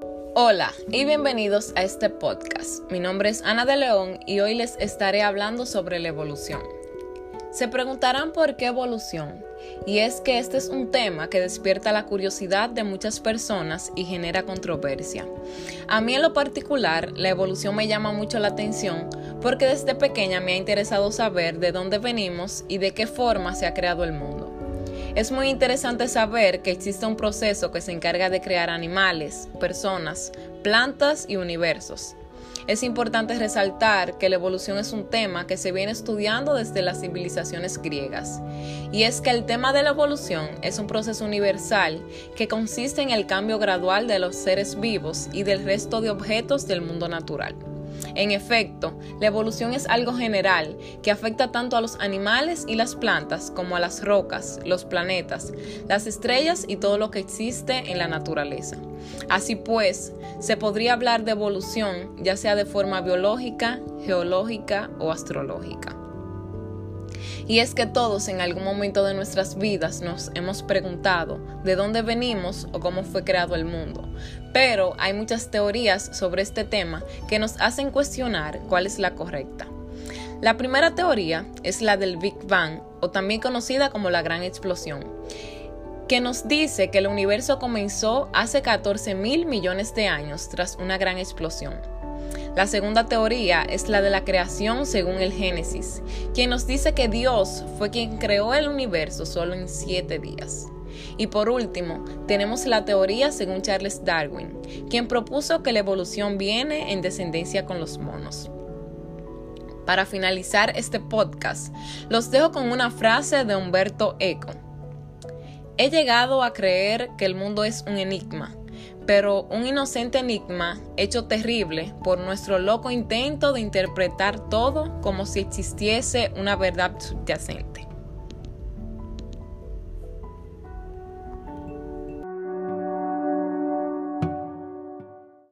Hola y bienvenidos a este podcast. Mi nombre es Ana de León y hoy les estaré hablando sobre la evolución. Se preguntarán por qué evolución, y es que este es un tema que despierta la curiosidad de muchas personas y genera controversia. A mí en lo particular, la evolución me llama mucho la atención porque desde pequeña me ha interesado saber de dónde venimos y de qué forma se ha creado el mundo. Es muy interesante saber que existe un proceso que se encarga de crear animales, personas, plantas y universos. Es importante resaltar que la evolución es un tema que se viene estudiando desde las civilizaciones griegas, y es que el tema de la evolución es un proceso universal que consiste en el cambio gradual de los seres vivos y del resto de objetos del mundo natural. En efecto, la evolución es algo general que afecta tanto a los animales y las plantas como a las rocas, los planetas, las estrellas y todo lo que existe en la naturaleza. Así pues, se podría hablar de evolución ya sea de forma biológica, geológica o astrológica. Y es que todos en algún momento de nuestras vidas nos hemos preguntado de dónde venimos o cómo fue creado el mundo. Pero hay muchas teorías sobre este tema que nos hacen cuestionar cuál es la correcta. La primera teoría es la del Big Bang, o también conocida como la Gran Explosión, que nos dice que el universo comenzó hace 14 mil millones de años tras una gran explosión. La segunda teoría es la de la creación según el Génesis, quien nos dice que Dios fue quien creó el universo solo en siete días. Y por último, tenemos la teoría según Charles Darwin, quien propuso que la evolución viene en descendencia con los monos. Para finalizar este podcast, los dejo con una frase de Humberto Eco. He llegado a creer que el mundo es un enigma, pero un inocente enigma hecho terrible por nuestro loco intento de interpretar todo como si existiese una verdad subyacente.